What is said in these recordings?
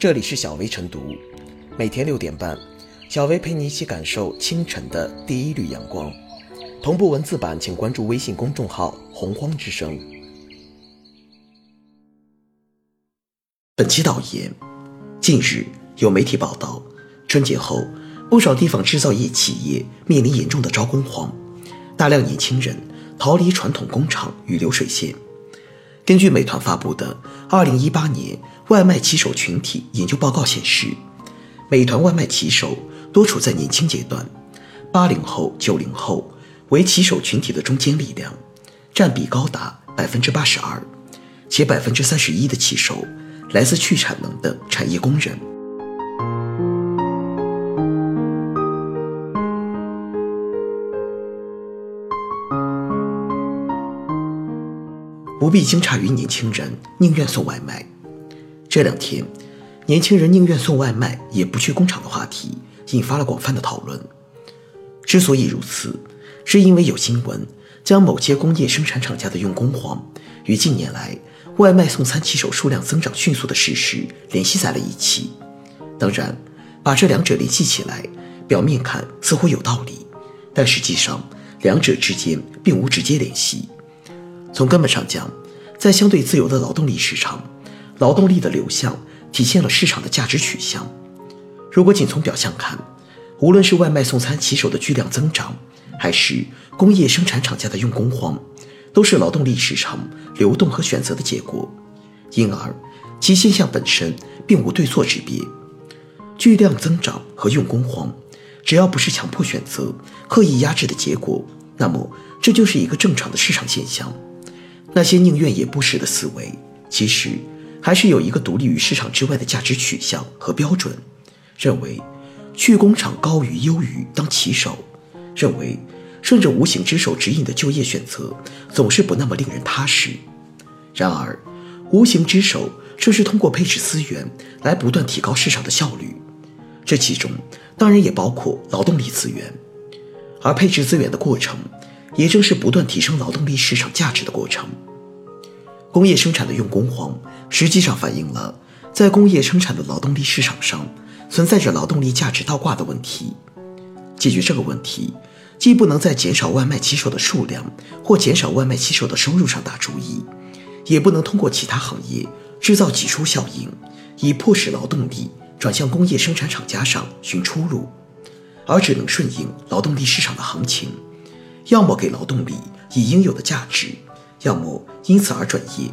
这里是小薇晨读，每天六点半，小薇陪你一起感受清晨的第一缕阳光。同步文字版，请关注微信公众号“洪荒之声”。本期导言：近日有媒体报道，春节后不少地方制造业企业面临严重的招工荒，大量年轻人逃离传统工厂与流水线。根据美团发布的《二零一八年外卖骑手群体研究报告》显示，美团外卖骑手多处在年轻阶段，八零后、九零后为骑手群体的中坚力量，占比高达百分之八十二，且百分之三十一的骑手来自去产能的产业工人。不必惊诧于年轻人宁愿送外卖。这两天，年轻人宁愿送外卖也不去工厂的话题引发了广泛的讨论。之所以如此，是因为有新闻将某些工业生产厂家的用工荒与近年来外卖送餐骑手数量增长迅速的事实联系在了一起。当然，把这两者联系起来，表面看似乎有道理，但实际上两者之间并无直接联系。从根本上讲，在相对自由的劳动力市场，劳动力的流向体现了市场的价值取向。如果仅从表象看，无论是外卖送餐骑手的巨量增长，还是工业生产厂家的用工荒，都是劳动力市场流动和选择的结果，因而其现象本身并无对错之别。巨量增长和用工荒，只要不是强迫选择、刻意压制的结果，那么这就是一个正常的市场现象。那些宁愿也不是的思维，其实还是有一个独立于市场之外的价值取向和标准，认为去工厂高于优于当骑手，认为顺着无形之手指引的就业选择总是不那么令人踏实。然而，无形之手正是通过配置资源来不断提高市场的效率，这其中当然也包括劳动力资源，而配置资源的过程。也正是不断提升劳动力市场价值的过程。工业生产的用工荒，实际上反映了在工业生产的劳动力市场上存在着劳动力价值倒挂的问题。解决这个问题，既不能在减少外卖骑手的数量或减少外卖骑手的收入上打主意，也不能通过其他行业制造挤出效应，以迫使劳动力转向工业生产厂家上寻出路，而只能顺应劳动力市场的行情。要么给劳动力以应有的价值，要么因此而转业。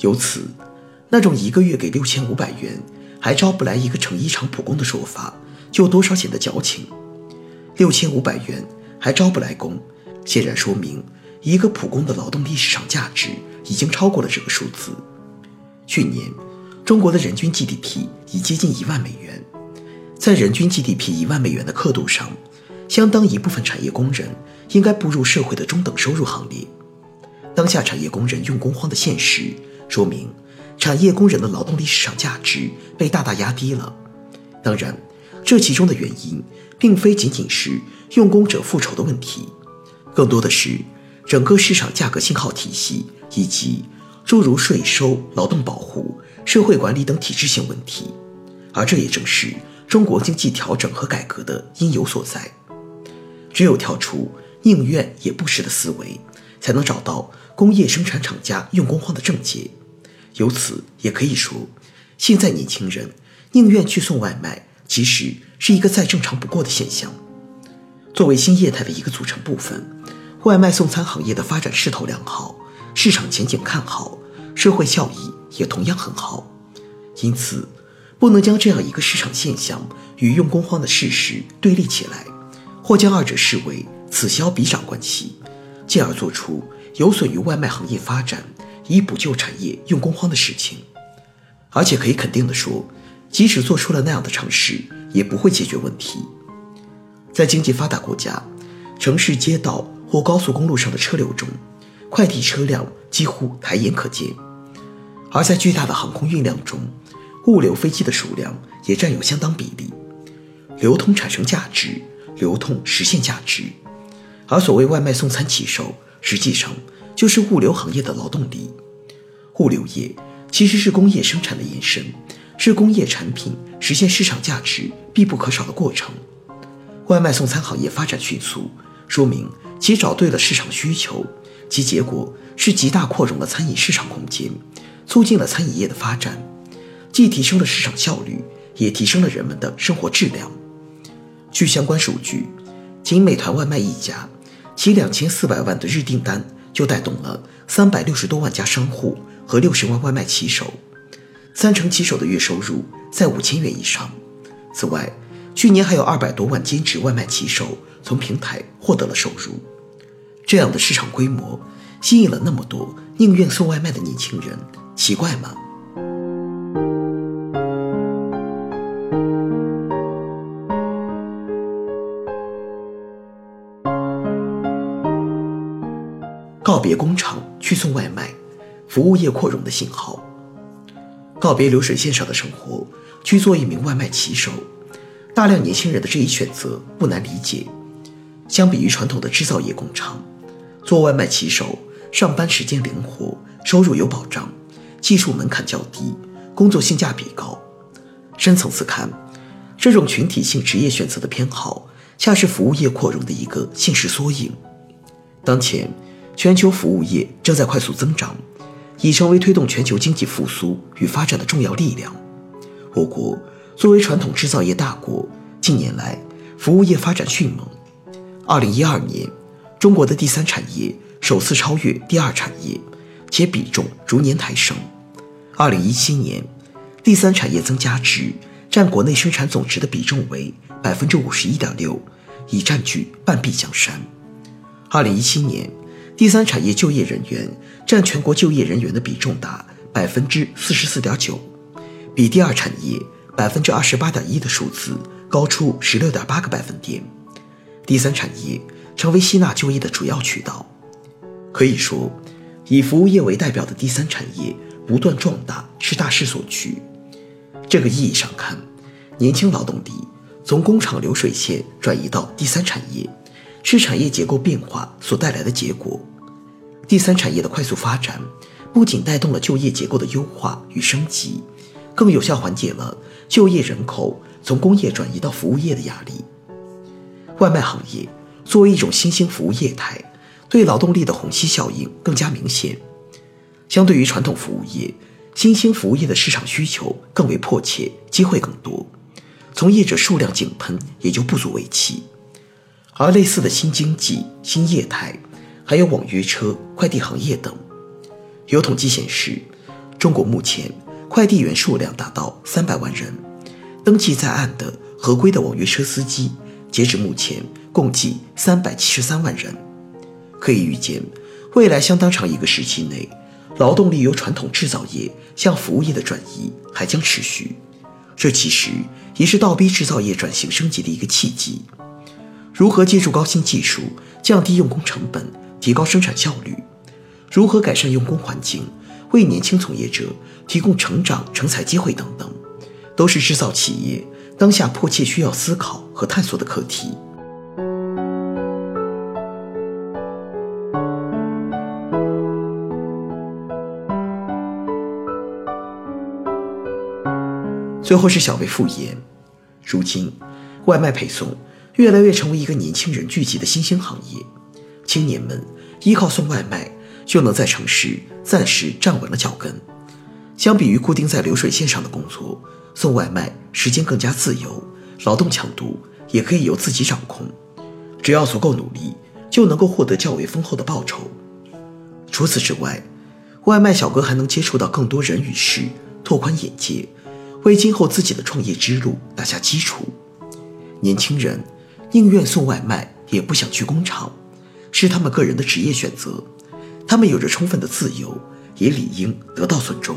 由此，那种一个月给六千五百元还招不来一个成衣厂普工的说法，就多少显得矫情。六千五百元还招不来工，显然说明一个普工的劳动力市场价值已经超过了这个数字。去年，中国的人均 GDP 已接近一万美元，在人均 GDP 一万美元的刻度上。相当一部分产业工人应该步入社会的中等收入行列。当下产业工人用工荒的现实，说明产业工人的劳动力市场价值被大大压低了。当然，这其中的原因并非仅仅是用工者复仇的问题，更多的是整个市场价格信号体系以及诸如税收、劳动保护、社会管理等体制性问题。而这也正是中国经济调整和改革的因由所在。只有跳出宁愿也不是的思维，才能找到工业生产厂家用工荒的症结。由此也可以说，现在年轻人宁愿去送外卖，其实是一个再正常不过的现象。作为新业态的一个组成部分，外卖送餐行业的发展势头良好，市场前景看好，社会效益也同样很好。因此，不能将这样一个市场现象与用工荒的事实对立起来。或将二者视为此消彼长关系，进而做出有损于外卖行业发展、以补救产业用工荒的事情。而且可以肯定地说，即使做出了那样的尝试，也不会解决问题。在经济发达国家，城市街道或高速公路上的车流中，快递车辆几乎抬眼可见；而在巨大的航空运量中，物流飞机的数量也占有相当比例，流通产生价值。流通实现价值，而所谓外卖送餐骑手，实际上就是物流行业的劳动力。物流业其实是工业生产的延伸，是工业产品实现市场价值必不可少的过程。外卖送餐行业发展迅速，说明其找对了市场需求，其结果是极大扩容了餐饮市场空间，促进了餐饮业的发展，既提升了市场效率，也提升了人们的生活质量。据相关数据，仅美团外卖一家，其两千四百万的日订单就带动了三百六十多万家商户和六十万外卖骑手，三成骑手的月收入在五千元以上。此外，去年还有二百多万兼职外卖骑手从平台获得了收入。这样的市场规模，吸引了那么多宁愿送外卖的年轻人，奇怪吗？别工厂去送外卖，服务业扩容的信号。告别流水线上的生活，去做一名外卖骑手，大量年轻人的这一选择不难理解。相比于传统的制造业工厂，做外卖骑手上班时间灵活，收入有保障，技术门槛较低，工作性价比高。深层次看，这种群体性职业选择的偏好，恰是服务业扩容的一个现实缩影。当前。全球服务业正在快速增长，已成为推动全球经济复苏与发展的重要力量。我国作为传统制造业大国，近年来服务业发展迅猛。二零一二年，中国的第三产业首次超越第二产业，且比重逐年抬升。二零一七年，第三产业增加值占国内生产总值的比重为百分之五十一点六，已占据半壁江山。二零一七年。第三产业就业人员占全国就业人员的比重达百分之四十四点九，比第二产业百分之二十八点一的数字高出十六点八个百分点。第三产业成为吸纳就业的主要渠道。可以说，以服务业为代表的第三产业不断壮大是大势所趋。这个意义上看，年轻劳动力从工厂流水线转移到第三产业。是产业结构变化所带来的结果。第三产业的快速发展，不仅带动了就业结构的优化与升级，更有效缓解了就业人口从工业转移到服务业的压力。外卖行业作为一种新兴服务业态，对劳动力的虹吸效应更加明显。相对于传统服务业，新兴服务业的市场需求更为迫切，机会更多，从业者数量井喷也就不足为奇。而类似的新经济、新业态，还有网约车、快递行业等。有统计显示，中国目前快递员数量达到三百万人，登记在案的合规的网约车司机，截止目前共计三百七十三万人。可以预见，未来相当长一个时期内，劳动力由传统制造业向服务业的转移还将持续。这其实也是倒逼制造业转型升级的一个契机。如何借助高新技术降低用工成本、提高生产效率？如何改善用工环境，为年轻从业者提供成长成才机会等等，都是制造企业当下迫切需要思考和探索的课题。最后是小微复言，如今外卖配送。越来越成为一个年轻人聚集的新兴行业，青年们依靠送外卖就能在城市暂时站稳了脚跟。相比于固定在流水线上的工作，送外卖时间更加自由，劳动强度也可以由自己掌控。只要足够努力，就能够获得较为丰厚的报酬。除此之外，外卖小哥还能接触到更多人与事，拓宽眼界，为今后自己的创业之路打下基础。年轻人。宁愿送外卖，也不想去工厂，是他们个人的职业选择，他们有着充分的自由，也理应得到尊重。